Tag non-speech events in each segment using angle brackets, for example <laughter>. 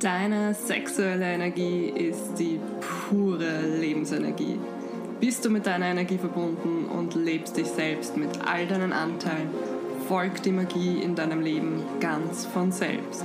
Deine sexuelle Energie ist die pure Lebensenergie. Bist du mit deiner Energie verbunden und lebst dich selbst mit all deinen Anteilen, folgt die Magie in deinem Leben ganz von selbst.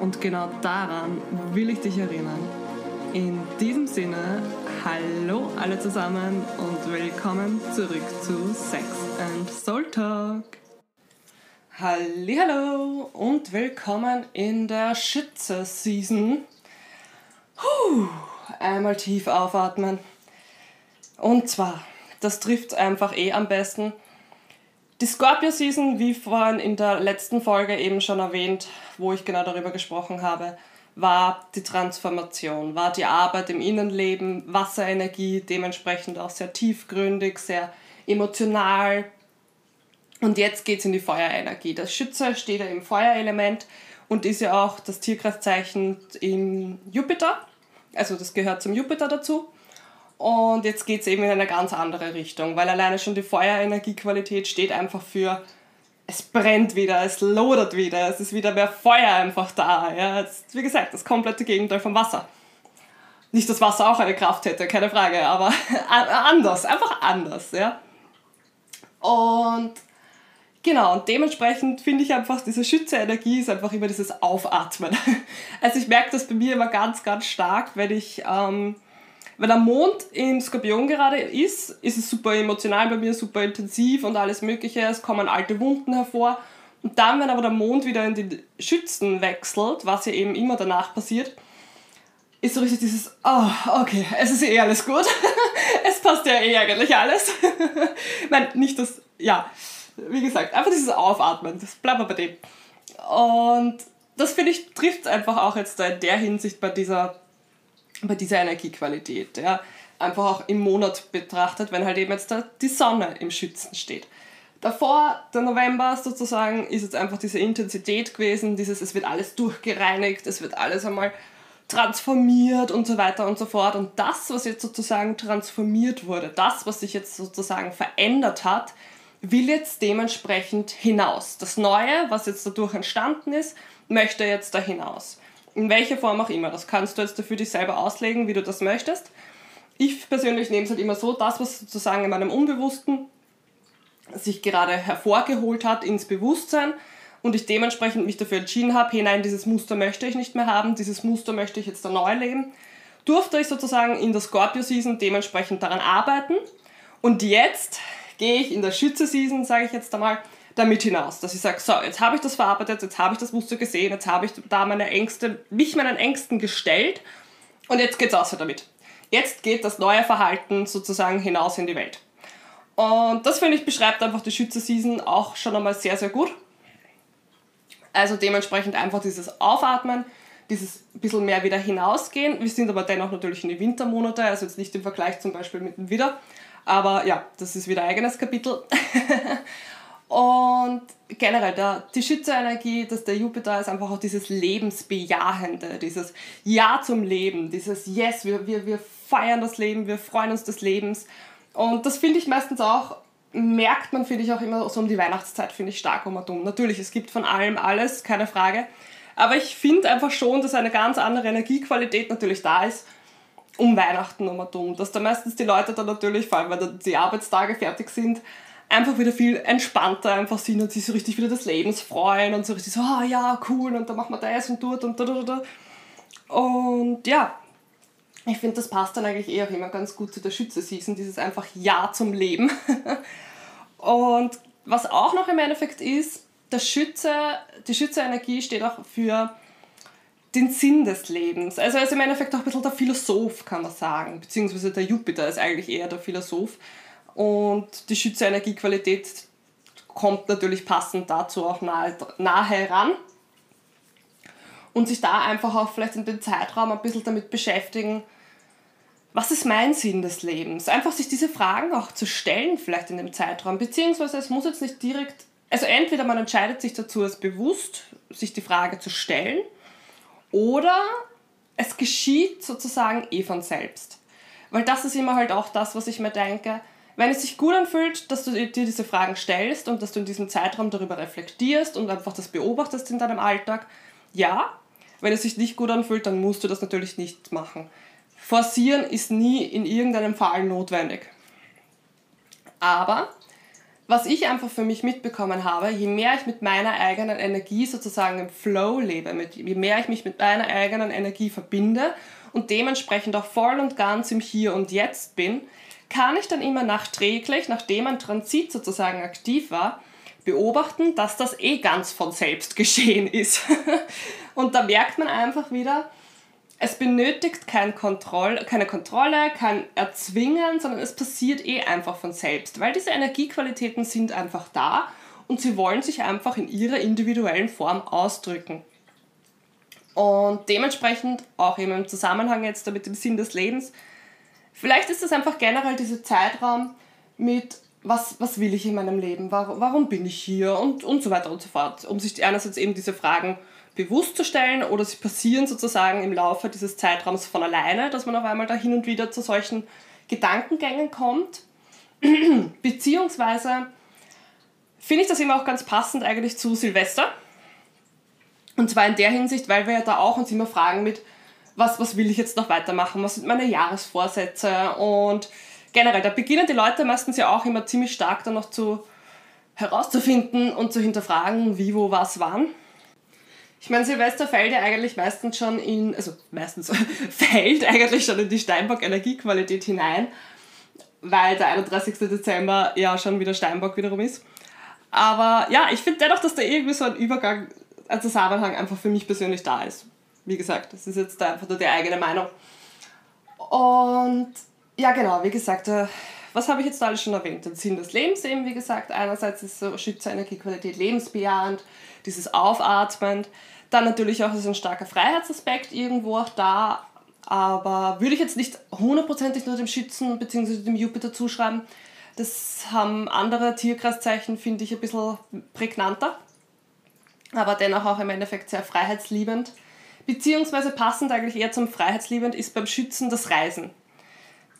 Und genau daran will ich dich erinnern. In diesem Sinne, hallo alle zusammen und willkommen zurück zu Sex and Soul Talk. Hallo und willkommen in der Schütze-Season. Einmal tief aufatmen. Und zwar, das trifft einfach eh am besten. Die Scorpio-Season, wie vorhin in der letzten Folge eben schon erwähnt, wo ich genau darüber gesprochen habe, war die Transformation, war die Arbeit im Innenleben, Wasserenergie, dementsprechend auch sehr tiefgründig, sehr emotional, und jetzt geht es in die Feuerenergie. Das Schütze steht ja im Feuerelement und ist ja auch das Tierkreiszeichen im Jupiter. Also das gehört zum Jupiter dazu. Und jetzt geht es eben in eine ganz andere Richtung, weil alleine schon die Feuerenergiequalität steht einfach für, es brennt wieder, es lodert wieder, es ist wieder mehr Feuer einfach da. Ja? Ist, wie gesagt, das komplette Gegenteil vom Wasser. Nicht, dass Wasser auch eine Kraft hätte, keine Frage, aber <laughs> anders, einfach anders. Ja? Und Genau, und dementsprechend finde ich einfach, diese Schütze-Energie ist einfach immer dieses Aufatmen. <laughs> Also ich merke das bei mir immer ganz, ganz stark, wenn ich, ähm, wenn der Mond im Skorpion gerade ist, ist es super emotional bei mir, super intensiv und alles mögliche, es kommen alte Wunden hervor. Und dann, wenn aber der Mond wieder in den Schützen wechselt, was ja eben immer danach passiert, ist so richtig dieses, oh, okay, es ist eh alles gut. <laughs> es passt ja eh eigentlich alles. <laughs> meine, nicht das, ja wie gesagt, einfach dieses Aufatmen, das bleibt bei dem. Und das finde ich trifft einfach auch jetzt in der Hinsicht bei dieser, bei dieser Energiequalität. Ja. Einfach auch im Monat betrachtet, wenn halt eben jetzt da die Sonne im Schützen steht. Davor, der November sozusagen, ist jetzt einfach diese Intensität gewesen, dieses, es wird alles durchgereinigt, es wird alles einmal transformiert und so weiter und so fort. Und das, was jetzt sozusagen transformiert wurde, das, was sich jetzt sozusagen verändert hat, will jetzt dementsprechend hinaus. Das Neue, was jetzt dadurch entstanden ist, möchte jetzt da hinaus. In welcher Form auch immer. Das kannst du jetzt dafür dich selber auslegen, wie du das möchtest. Ich persönlich nehme es halt immer so, das, was sozusagen in meinem Unbewussten sich gerade hervorgeholt hat ins Bewusstsein und ich dementsprechend mich dafür entschieden habe, hey nein, dieses Muster möchte ich nicht mehr haben, dieses Muster möchte ich jetzt da neu leben, durfte ich sozusagen in der Scorpio-Season dementsprechend daran arbeiten und jetzt gehe ich in der Schütze-Season, sage ich jetzt einmal, damit hinaus, dass ich sage, so, jetzt habe ich das verarbeitet, jetzt habe ich das Muster gesehen, jetzt habe ich da meine Ängste, mich meinen Ängsten gestellt und jetzt geht's außer damit. Jetzt geht das neue Verhalten sozusagen hinaus in die Welt. Und das finde ich beschreibt einfach die Schütze-Season auch schon einmal sehr, sehr gut. Also dementsprechend einfach dieses Aufatmen, dieses bisschen mehr wieder hinausgehen. Wir sind aber dennoch natürlich in die Wintermonate, also jetzt nicht im Vergleich zum Beispiel mit dem Widder. Aber ja, das ist wieder ein eigenes Kapitel. <laughs> Und generell, der, die Schütze-Energie, dass der Jupiter ist einfach auch dieses Lebensbejahende, dieses Ja zum Leben, dieses Yes, wir, wir, wir feiern das Leben, wir freuen uns des Lebens. Und das finde ich meistens auch, merkt man, finde ich auch immer so um die Weihnachtszeit, finde ich stark um und um. Natürlich, es gibt von allem alles, keine Frage. Aber ich finde einfach schon, dass eine ganz andere Energiequalität natürlich da ist um Weihnachten nochmal dumm, dass da meistens die Leute dann natürlich, vor allem wenn die Arbeitstage fertig sind, einfach wieder viel entspannter einfach sind und sich so richtig wieder des Lebens freuen und so richtig so, ah oh, ja, cool, und dann machen wir das und dort und da, da, da. Und ja, ich finde, das passt dann eigentlich eh auch immer ganz gut zu der Schütze-Season, dieses einfach Ja zum Leben. <laughs> und was auch noch im Endeffekt ist, der Schütze, die Schütze-Energie steht auch für den Sinn des Lebens. Also er ist im Endeffekt auch ein bisschen der Philosoph, kann man sagen. Beziehungsweise der Jupiter ist eigentlich eher der Philosoph. Und die Schütze-Energiequalität kommt natürlich passend dazu auch nahe, nahe heran. Und sich da einfach auch vielleicht in dem Zeitraum ein bisschen damit beschäftigen, was ist mein Sinn des Lebens? Einfach sich diese Fragen auch zu stellen, vielleicht in dem Zeitraum. Beziehungsweise es muss jetzt nicht direkt, also entweder man entscheidet sich dazu, es bewusst sich die Frage zu stellen oder es geschieht sozusagen eh von selbst. Weil das ist immer halt auch das, was ich mir denke. Wenn es sich gut anfühlt, dass du dir diese Fragen stellst und dass du in diesem Zeitraum darüber reflektierst und einfach das beobachtest in deinem Alltag, ja. Wenn es sich nicht gut anfühlt, dann musst du das natürlich nicht machen. Forcieren ist nie in irgendeinem Fall notwendig. Aber was ich einfach für mich mitbekommen habe, je mehr ich mit meiner eigenen Energie sozusagen im Flow lebe, mit, je mehr ich mich mit meiner eigenen Energie verbinde und dementsprechend auch voll und ganz im Hier und Jetzt bin, kann ich dann immer nachträglich, nachdem ein Transit sozusagen aktiv war, beobachten, dass das eh ganz von selbst <laughs> geschehen ist. und da merkt man einfach wieder, es benötigt kein Kontroll, keine Kontrolle, kein Erzwingen, sondern es passiert eh einfach von selbst, weil diese Energiequalitäten sind einfach da und sie wollen sich einfach in ihrer individuellen Form ausdrücken. Und dementsprechend auch eben im Zusammenhang jetzt mit dem Sinn des Lebens, vielleicht ist es einfach generell dieser Zeitraum mit, was, was will ich in meinem Leben, warum, warum bin ich hier? Und, und so weiter und so fort, um sich einerseits eben diese Fragen bewusst zu stellen oder sie passieren sozusagen im Laufe dieses Zeitraums von alleine, dass man auf einmal da hin und wieder zu solchen Gedankengängen kommt. <clears throat> Beziehungsweise finde ich das immer auch ganz passend eigentlich zu Silvester. Und zwar in der Hinsicht, weil wir ja da auch uns immer fragen mit, was, was will ich jetzt noch weitermachen, was sind meine Jahresvorsätze und generell, da beginnen die Leute meistens ja auch immer ziemlich stark dann noch zu herauszufinden und zu hinterfragen, wie, wo, was, wann. Ich meine, Silvester fällt ja eigentlich meistens schon in, also meistens <laughs> fällt eigentlich schon in die Steinbock Energiequalität hinein, weil der 31. Dezember ja schon wieder Steinbock wiederum ist. Aber ja, ich finde dennoch, dass da irgendwie so ein Übergang, ein Zusammenhang einfach für mich persönlich da ist. Wie gesagt, das ist jetzt einfach nur die eigene Meinung. Und ja, genau, wie gesagt, äh, was habe ich jetzt alles schon erwähnt? Den Sinn des Lebens eben, wie gesagt. Einerseits ist so Schütze Energiequalität lebensbejahend, dieses Aufatmen. Dann natürlich auch ist ein starker Freiheitsaspekt irgendwo auch da, aber würde ich jetzt nicht hundertprozentig nur dem Schützen bzw. dem Jupiter zuschreiben. Das haben andere Tierkreiszeichen, finde ich, ein bisschen prägnanter, aber dennoch auch im Endeffekt sehr freiheitsliebend. Beziehungsweise passend eigentlich eher zum Freiheitsliebend ist beim Schützen das Reisen.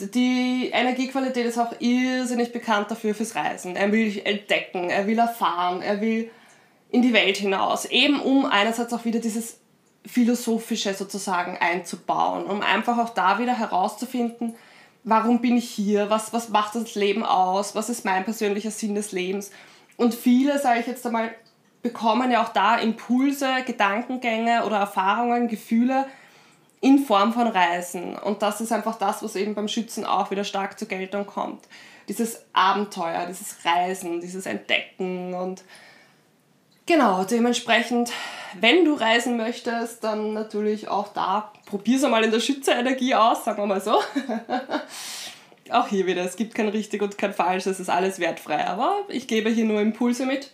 Die Energiequalität ist auch irrsinnig bekannt dafür fürs Reisen. Er will entdecken, er will erfahren, er will in die Welt hinaus. Eben um einerseits auch wieder dieses Philosophische sozusagen einzubauen, um einfach auch da wieder herauszufinden, warum bin ich hier, was, was macht das Leben aus, was ist mein persönlicher Sinn des Lebens. Und viele, sage ich jetzt einmal, bekommen ja auch da Impulse, Gedankengänge oder Erfahrungen, Gefühle in Form von Reisen. Und das ist einfach das, was eben beim Schützen auch wieder stark zur Geltung kommt. Dieses Abenteuer, dieses Reisen, dieses Entdecken und Genau, dementsprechend, wenn du reisen möchtest, dann natürlich auch da, probier es einmal in der Schützerenergie aus, sagen wir mal so. <laughs> auch hier wieder, es gibt kein richtig und kein falsch, es ist alles wertfrei, aber ich gebe hier nur Impulse mit.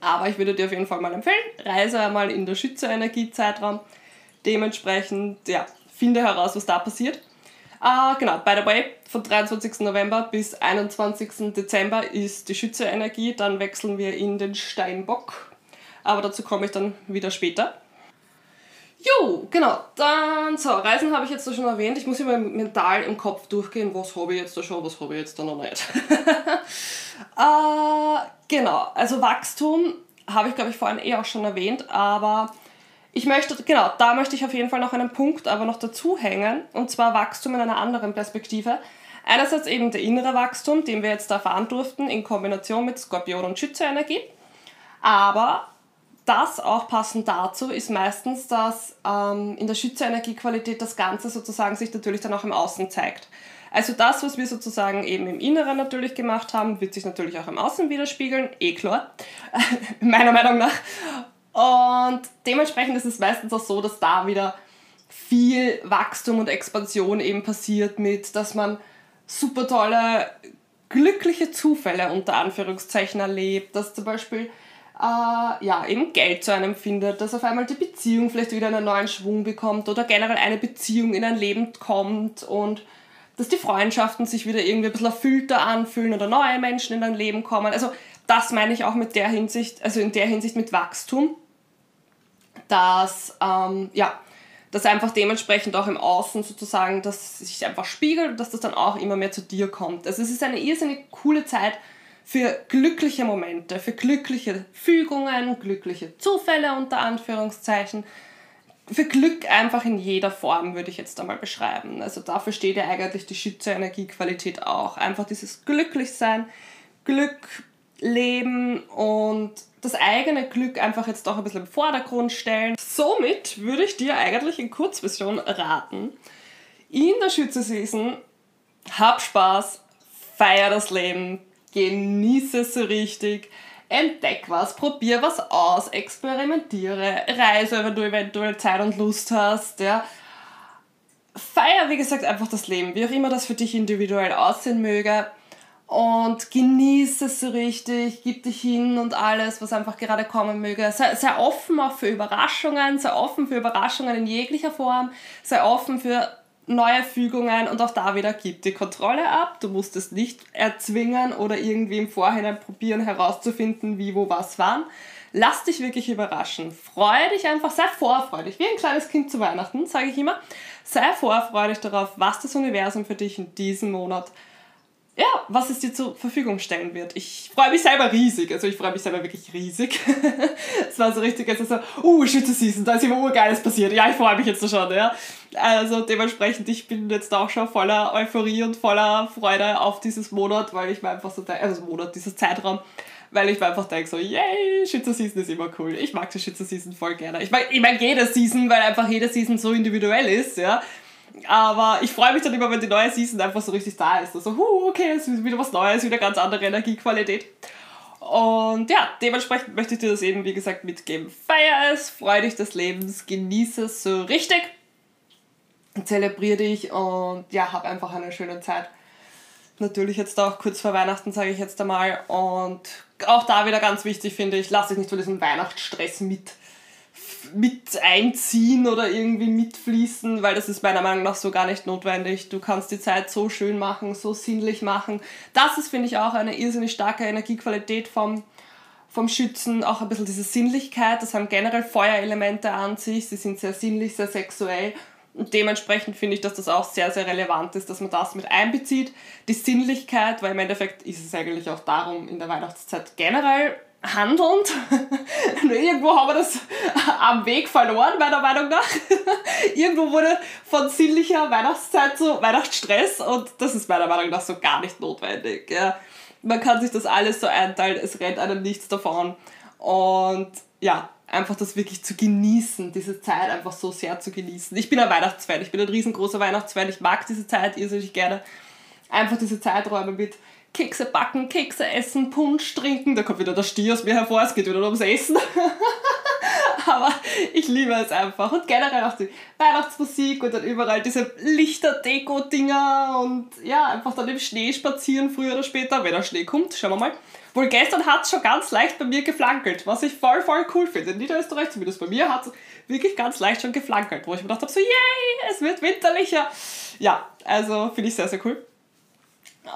Aber ich würde dir auf jeden Fall mal empfehlen, reise einmal in der Schützerenergie-Zeitraum. Dementsprechend, ja, finde heraus, was da passiert. Uh, genau, by the way, von 23. November bis 21. Dezember ist die Schütze-Energie, dann wechseln wir in den Steinbock. Aber dazu komme ich dann wieder später. Jo, genau, dann, so, Reisen habe ich jetzt da schon erwähnt. Ich muss immer mental im Kopf durchgehen, was habe ich jetzt da schon, was habe ich jetzt da noch nicht. uh, <laughs> genau, also Wachstum habe ich, glaube ich, vorhin eh auch schon erwähnt, aber ich möchte, genau, da möchte ich auf jeden Fall noch einen Punkt aber noch dazu hängen, und zwar Wachstum in einer anderen Perspektive. Einerseits eben der innere Wachstum, den wir jetzt erfahren durften, in Kombination mit Skorpion- und Schütze-Energie. Aber das auch passend dazu ist meistens, dass ähm, in der Schütze-Energiequalität das Ganze sozusagen sich natürlich dann auch im Außen zeigt. Also das, was wir sozusagen eben im Inneren natürlich gemacht haben, wird sich natürlich auch im Außen widerspiegeln, eh klar, <laughs> meiner Meinung nach. Und dementsprechend ist es meistens auch so, dass da wieder viel Wachstum und Expansion eben passiert mit, dass man super tolle, glückliche Zufälle unter Anführungszeichen erlebt, dass zum Beispiel äh, ja, eben Geld zu einem findet, dass auf einmal die Beziehung vielleicht wieder einen neuen Schwung bekommt oder generell eine Beziehung in ein Leben kommt und dass die Freundschaften sich wieder irgendwie ein bisschen erfüllter anfühlen oder neue Menschen in dein Leben kommen. Also das meine ich auch mit der Hinsicht, also in der Hinsicht mit Wachstum dass, ähm, ja, dass einfach dementsprechend auch im Außen sozusagen, dass sich einfach spiegelt und dass das dann auch immer mehr zu dir kommt. Also es ist eine irrsinnig coole Zeit für glückliche Momente, für glückliche Fügungen, glückliche Zufälle unter Anführungszeichen. für Glück einfach in jeder Form, würde ich jetzt einmal beschreiben. Also dafür steht ja eigentlich die Schütze-Energiequalität auch. Einfach dieses Glücklichsein, Glück, Leben und das eigene Glück einfach jetzt auch ein bisschen im Vordergrund stellen. Somit würde ich dir eigentlich in Kurzversion raten, in der Schütze-Season hab Spaß, feier das Leben, genieße es so richtig, entdeck was, probier was aus, experimentiere, reise, wenn du eventuell Zeit und Lust hast, ja. Feier, wie gesagt, einfach das Leben, wie auch immer das für dich individuell aussehen möge. Und genieße es so richtig, gib dich hin und alles, was einfach gerade kommen möge. Sei, sei offen auch für Überraschungen, sei offen für Überraschungen in jeglicher Form, sei offen für neue Fügungen und auch da wieder gib die Kontrolle ab. Du musst es nicht erzwingen oder irgendwie im Vorhinein probieren herauszufinden, wie, wo, was, wann. Lass dich wirklich überraschen. Freue dich einfach, sei vorfreudig. Wie ein kleines Kind zu Weihnachten, sage ich immer. Sei vorfreudig darauf, was das Universum für dich in diesem Monat ja, was es dir zur Verfügung stellen wird. Ich freue mich selber riesig. Also ich freue mich selber wirklich riesig. <laughs> es war so richtig, also so, uh, Schütze Season, da ist immer urgeiles passiert. Ja, ich freue mich jetzt schon, ja. Also dementsprechend, ich bin jetzt auch schon voller Euphorie und voller Freude auf dieses Monat, weil ich mir einfach so, also Monat, dieses Zeitraum, weil ich mir einfach denke so, yay, Schütze Season ist immer cool. Ich mag die Schütze Season voll gerne. Ich mag, ich mag jede Season, weil einfach jede Season so individuell ist, ja. Aber ich freue mich dann immer, wenn die neue Season einfach so richtig da ist. Also, huh, okay, es ist wieder was Neues, wieder ganz andere Energiequalität. Und ja, dementsprechend möchte ich dir das eben, wie gesagt, mitgeben. Feier es, freu dich des Lebens, genieße es so richtig, zelebriere dich und ja, hab einfach eine schöne Zeit. Natürlich jetzt auch kurz vor Weihnachten, sage ich jetzt einmal. Und auch da wieder ganz wichtig finde ich, lass dich nicht von diesem Weihnachtsstress mit mit einziehen oder irgendwie mitfließen, weil das ist meiner Meinung nach so gar nicht notwendig. Du kannst die Zeit so schön machen, so sinnlich machen. Das ist, finde ich, auch eine irrsinnig starke Energiequalität vom, vom Schützen. Auch ein bisschen diese Sinnlichkeit. Das haben generell Feuerelemente an sich. Sie sind sehr sinnlich, sehr sexuell. Und dementsprechend finde ich, dass das auch sehr, sehr relevant ist, dass man das mit einbezieht. Die Sinnlichkeit, weil im Endeffekt ist es eigentlich auch darum, in der Weihnachtszeit generell handelnd. <laughs> Irgendwo haben wir das am Weg verloren, meiner Meinung nach. <laughs> Irgendwo wurde von sinnlicher Weihnachtszeit zu Weihnachtsstress und das ist meiner Meinung nach so gar nicht notwendig. Ja. Man kann sich das alles so einteilen, es rennt einem nichts davon. Und ja, einfach das wirklich zu genießen, diese Zeit einfach so sehr zu genießen. Ich bin ein Weihnachtsfan, ich bin ein riesengroßer Weihnachtsfan, ich mag diese Zeit irrsinnig gerne. Einfach diese Zeiträume mit Kekse backen, Kekse essen, Punsch trinken. Da kommt wieder der Stier aus mir hervor, es geht wieder ums Essen. <laughs> Aber ich liebe es einfach. Und generell auch die Weihnachtsmusik und dann überall diese Lichter-Deko-Dinger und ja, einfach dann im Schnee spazieren, früher oder später, wenn der Schnee kommt. Schauen wir mal. Wohl gestern hat es schon ganz leicht bei mir geflankelt, was ich voll, voll cool finde. In Niederösterreich, zumindest bei mir, hat es wirklich ganz leicht schon geflankelt, wo ich mir gedacht habe, so, yay, es wird winterlicher. Ja, also finde ich sehr, sehr cool.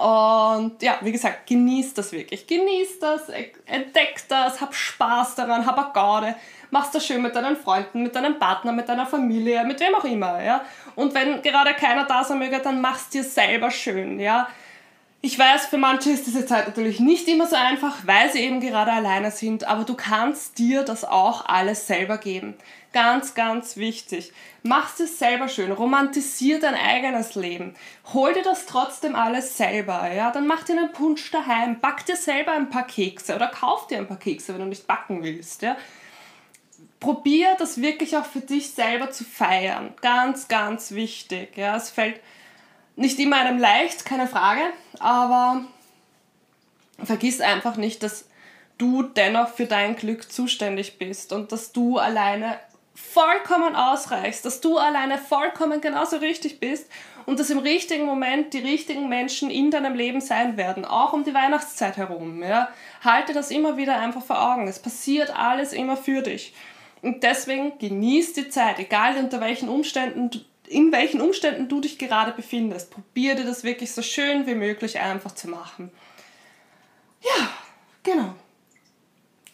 Und ja, wie gesagt, genießt das wirklich. Genießt das, entdeckt das, hab Spaß daran, hab eine Garde, mach's das schön mit deinen Freunden, mit deinem Partner, mit deiner Familie, mit wem auch immer, ja. Und wenn gerade keiner da sein möge, dann mach's dir selber schön, ja. Ich weiß, für manche ist diese Zeit natürlich nicht immer so einfach, weil sie eben gerade alleine sind, aber du kannst dir das auch alles selber geben. Ganz, ganz wichtig. Mach es selber schön, romantisier dein eigenes Leben. Hol dir das trotzdem alles selber, ja? Dann mach dir einen Punsch daheim, back dir selber ein paar Kekse oder kauf dir ein paar Kekse, wenn du nicht backen willst, ja? Probier das wirklich auch für dich selber zu feiern. Ganz, ganz wichtig, ja? Es fällt nicht immer einem leicht, keine Frage, aber vergiss einfach nicht, dass du dennoch für dein Glück zuständig bist und dass du alleine vollkommen ausreichst, dass du alleine vollkommen genauso richtig bist und dass im richtigen Moment die richtigen Menschen in deinem Leben sein werden, auch um die Weihnachtszeit herum. Ja? Halte das immer wieder einfach vor Augen. Es passiert alles immer für dich. Und deswegen genieß die Zeit, egal unter welchen Umständen in welchen Umständen du dich gerade befindest. Probier dir das wirklich so schön wie möglich einfach zu machen. Ja, genau.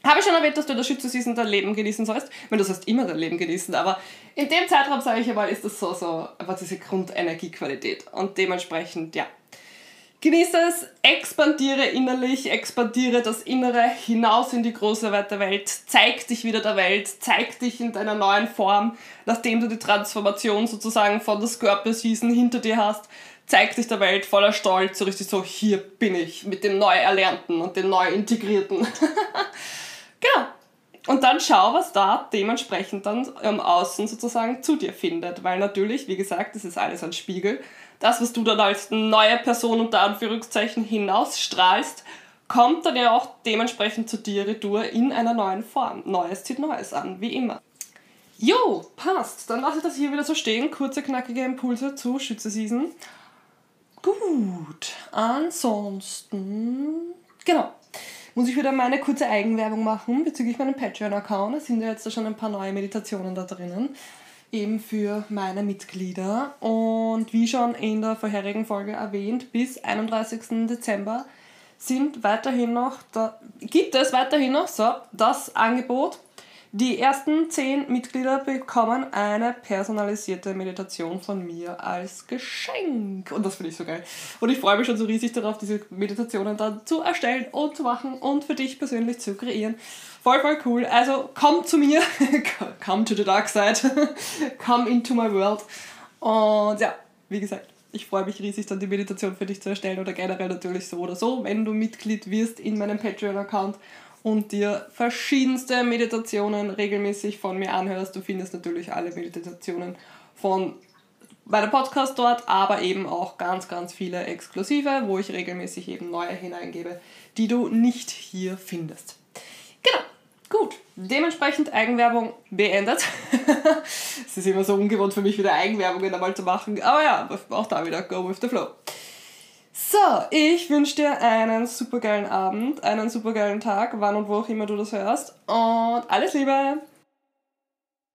Habe ich schon erwähnt, dass du in der Schütze-Season dein Leben genießen sollst? Ich meine, das heißt immer dein Leben genießen, aber in dem Zeitraum, sage ich einmal, ist das so, so einfach diese Grundenergiequalität. Und dementsprechend, ja, Genieße es, expandiere innerlich, expandiere das Innere hinaus in die große weite Welt, zeig dich wieder der Welt, zeig dich in deiner neuen Form, nachdem du die Transformation sozusagen von der Scorpio Season hinter dir hast, zeig dich der Welt voller Stolz, so richtig so, hier bin ich mit dem neu Erlernten und dem neu Integrierten. <laughs> genau. Und dann schau, was da dementsprechend dann im Außen sozusagen zu dir findet. Weil natürlich, wie gesagt, das ist alles ein Spiegel das, was du dann als neue Person unter Anführungszeichen hinausstrahlst, kommt dann ja auch dementsprechend zu dir retour in einer neuen Form. Neues zieht Neues an, wie immer. Jo, passt. Dann lasse ich das hier wieder so stehen. Kurze, knackige Impulse zu Schütze-Season. Gut. Ansonsten, genau. Muss ich wieder meine kurze Eigenwerbung machen bezüglich meinem Patreon-Account. Es sind ja jetzt schon ein paar neue Meditationen da drinnen eben für meine Mitglieder. Und wie schon in der vorherigen Folge erwähnt, bis 31. Dezember sind weiterhin noch, da, gibt es weiterhin noch so das Angebot die ersten zehn Mitglieder bekommen eine personalisierte Meditation von mir als Geschenk. Und das finde ich so geil. Und ich freue mich schon so riesig darauf, diese Meditationen dann zu erstellen und zu machen und für dich persönlich zu kreieren. Voll, voll cool. Also komm zu mir. <laughs> come to the dark side. <laughs> come into my world. Und ja, wie gesagt, ich freue mich riesig, dann die Meditation für dich zu erstellen oder generell natürlich so oder so, wenn du Mitglied wirst in meinem Patreon-Account und dir verschiedenste Meditationen regelmäßig von mir anhörst. Du findest natürlich alle Meditationen von meinem Podcast dort, aber eben auch ganz, ganz viele exklusive, wo ich regelmäßig eben neue hineingebe, die du nicht hier findest. Genau, gut. Dementsprechend Eigenwerbung beendet. <laughs> es ist immer so ungewohnt für mich, wieder Eigenwerbungen einmal zu machen, aber ja, auch da wieder go with the flow. So, ich wünsche dir einen supergeilen Abend, einen supergeilen Tag, wann und wo auch immer du das hörst. Und alles Liebe!